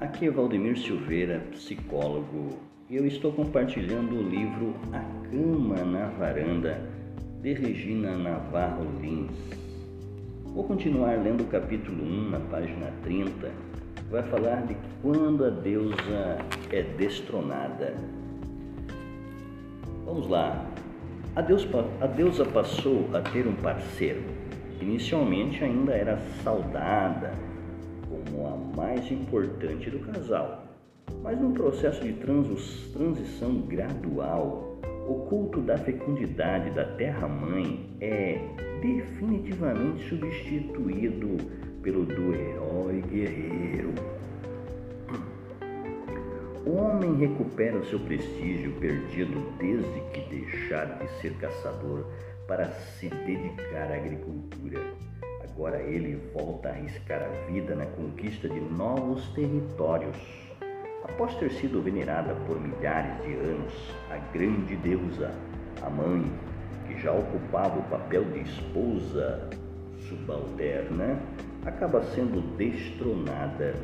Aqui é Valdemir Silveira, psicólogo, e eu estou compartilhando o livro A Cama na Varanda, de Regina Navarro Lins. Vou continuar lendo o capítulo 1, na página 30, vai falar de quando a deusa é destronada. Vamos lá. A, a deusa passou a ter um parceiro. Inicialmente ainda era saudada, como a mais importante do casal. Mas num processo de transição gradual, o culto da fecundidade da Terra-mãe é definitivamente substituído pelo do herói guerreiro. O homem recupera o seu prestígio perdido desde que deixar de ser caçador para se dedicar à agricultura. Agora ele volta a arriscar a vida na conquista de novos territórios. Após ter sido venerada por milhares de anos, a grande deusa, a mãe, que já ocupava o papel de esposa subalterna, acaba sendo destronada.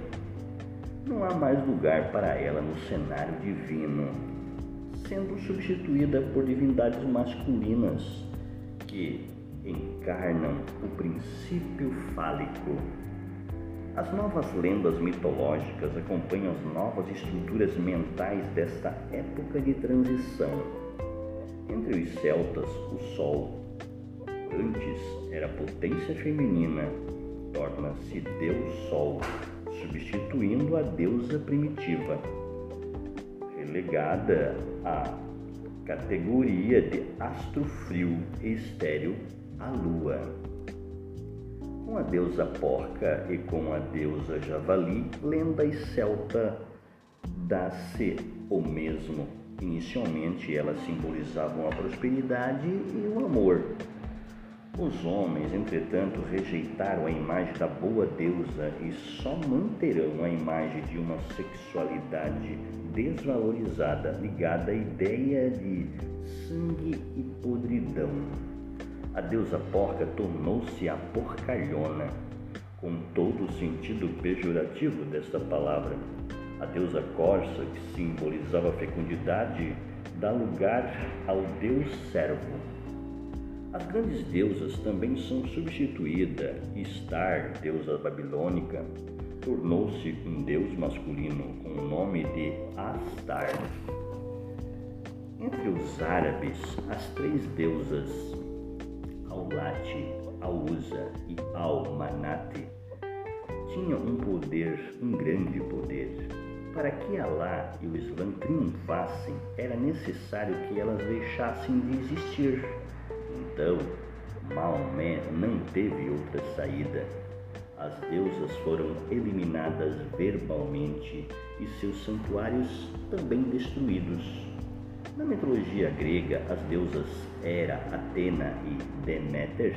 Não há mais lugar para ela no cenário divino, sendo substituída por divindades masculinas que encarnam o princípio fálico. As novas lendas mitológicas acompanham as novas estruturas mentais desta época de transição. Entre os celtas, o Sol, antes era potência feminina, torna-se Deus Sol, substituindo a deusa primitiva, relegada à categoria de astro frio e estéril a lua. Com a deusa porca e com a deusa javali, lenda e celta dá-se o mesmo. Inicialmente elas simbolizavam a prosperidade e o amor. Os homens, entretanto, rejeitaram a imagem da boa deusa e só manterão a imagem de uma sexualidade desvalorizada, ligada à ideia de sangue e podridão. A deusa porca tornou-se a porcalhona, com todo o sentido pejorativo desta palavra. A deusa corça, que simbolizava a fecundidade, dá lugar ao deus servo. As grandes deusas também são substituídas. Star, deusa babilônica, tornou-se um deus masculino com o nome de Astar. Entre os árabes, as três deusas Aulat, Ausa e Al-Manate tinham um poder, um grande poder. Para que Alá e o Islã triunfassem, era necessário que elas deixassem de existir. Então, Maomé não teve outra saída. As deusas foram eliminadas verbalmente e seus santuários também destruídos. Na mitologia grega, as deusas Hera, Atena e Deméter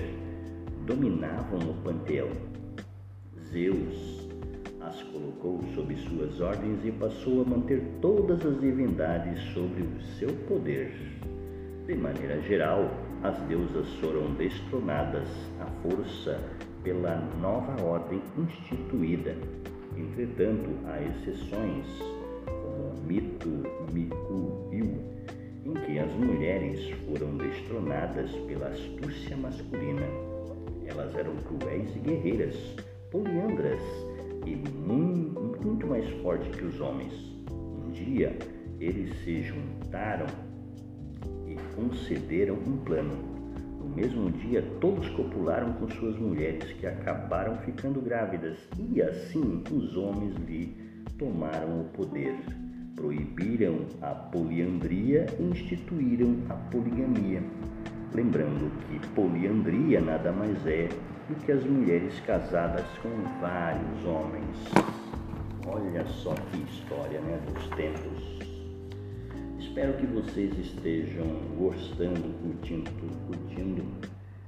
dominavam o panteão. Zeus as colocou sob suas ordens e passou a manter todas as divindades sobre o seu poder. De maneira geral, as deusas foram destronadas à força pela nova ordem instituída. Entretanto, há exceções, como o mito Miku-Yu, em que as mulheres foram destronadas pela astúcia masculina. Elas eram cruéis e guerreiras, poliandras e muito, muito mais fortes que os homens. Um dia, eles se juntaram e concederam um plano. No mesmo dia, todos copularam com suas mulheres, que acabaram ficando grávidas, e assim os homens lhe tomaram o poder proibiram a poliandria e instituíram a poligamia. Lembrando que poliandria nada mais é do que as mulheres casadas com vários homens. Olha só que história né, dos tempos. Espero que vocês estejam gostando, curtindo, curtindo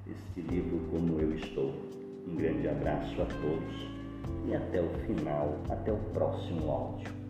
este livro como eu estou. Um grande abraço a todos e até o final, até o próximo áudio.